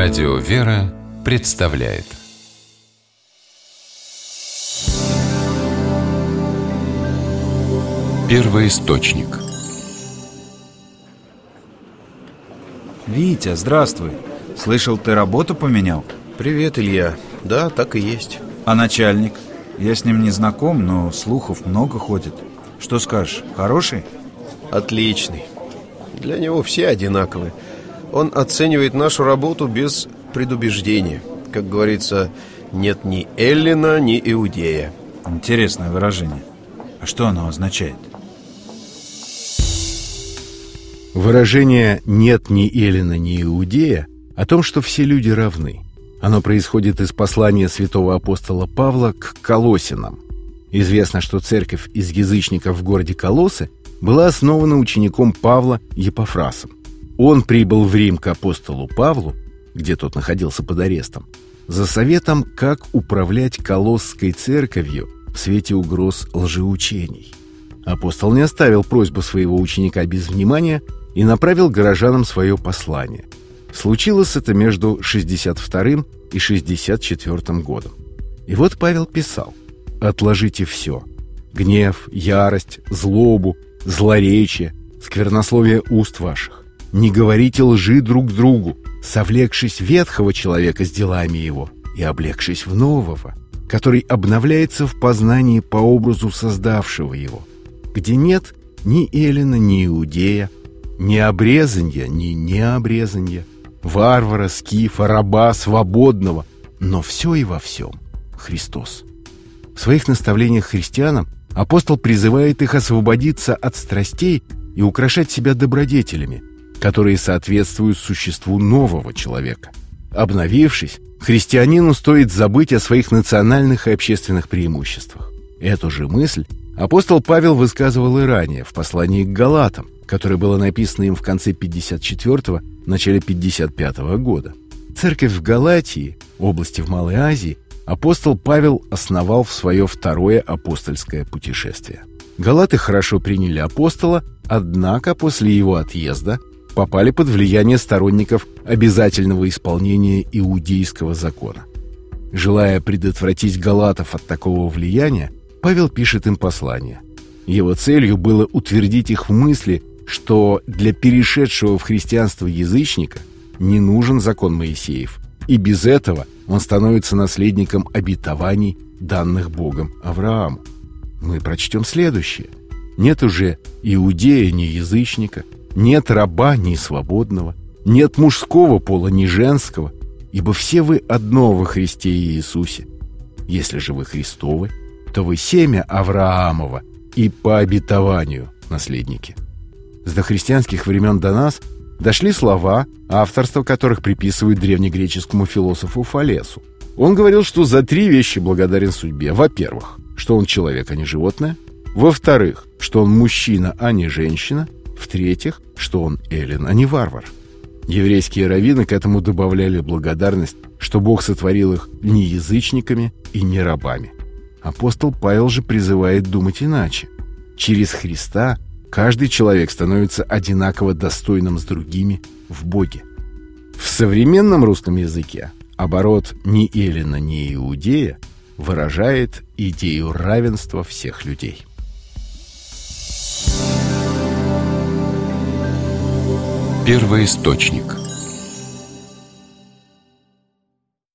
Радио «Вера» представляет Первый источник Витя, здравствуй. Слышал, ты работу поменял? Привет, Илья. Да, так и есть. А начальник? Я с ним не знаком, но слухов много ходит. Что скажешь, хороший? Отличный. Для него все одинаковы. Он оценивает нашу работу без предубеждения. Как говорится, нет ни Эллина, ни Иудея. Интересное выражение. А что оно означает? Выражение «нет ни Эллина, ни Иудея» о том, что все люди равны. Оно происходит из послания святого апостола Павла к Колосинам. Известно, что церковь из язычников в городе Колосы была основана учеником Павла Епофрасом. Он прибыл в Рим к апостолу Павлу, где тот находился под арестом, за советом, как управлять Колосской церковью в свете угроз лжеучений. Апостол не оставил просьбу своего ученика без внимания и направил горожанам свое послание. Случилось это между 62 и 64 годом. И вот Павел писал «Отложите все – гнев, ярость, злобу, злоречие, сквернословие уст ваших. Не говорите лжи друг другу, совлекшись ветхого человека с делами его и облегшись в нового, который обновляется в познании по образу создавшего его, где нет ни Эллина, ни Иудея, ни обрезанья, ни необрезанья, варвара, скифа, раба, свободного, но все и во всем Христос. В своих наставлениях христианам апостол призывает их освободиться от страстей и украшать себя добродетелями, которые соответствуют существу нового человека. Обновившись, христианину стоит забыть о своих национальных и общественных преимуществах. Эту же мысль апостол Павел высказывал и ранее в послании к Галатам, которое было написано им в конце 54-го, начале 55-го года. Церковь в Галатии, области в Малой Азии, апостол Павел основал в свое второе апостольское путешествие. Галаты хорошо приняли апостола, однако после его отъезда попали под влияние сторонников обязательного исполнения иудейского закона. Желая предотвратить галатов от такого влияния, Павел пишет им послание. Его целью было утвердить их в мысли, что для перешедшего в христианство язычника не нужен закон Моисеев, и без этого он становится наследником обетований, данных Богом Аврааму. Мы прочтем следующее. Нет уже иудея, ни язычника – нет раба ни свободного, нет мужского пола ни женского, ибо все вы одно во Христе Иисусе. Если же вы Христовы, то вы семя Авраамова и по обетованию наследники. С дохристианских времен до нас дошли слова, авторство которых приписывают древнегреческому философу Фалесу. Он говорил, что за три вещи благодарен судьбе. Во-первых, что он человек, а не животное. Во-вторых, что он мужчина, а не женщина. В-третьих, что он эллин, а не варвар. Еврейские раввины к этому добавляли благодарность, что Бог сотворил их не язычниками и не рабами. Апостол Павел же призывает думать иначе. Через Христа каждый человек становится одинаково достойным с другими в Боге. В современном русском языке оборот «ни Эллина, ни Иудея» выражает идею равенства всех людей. Первый источник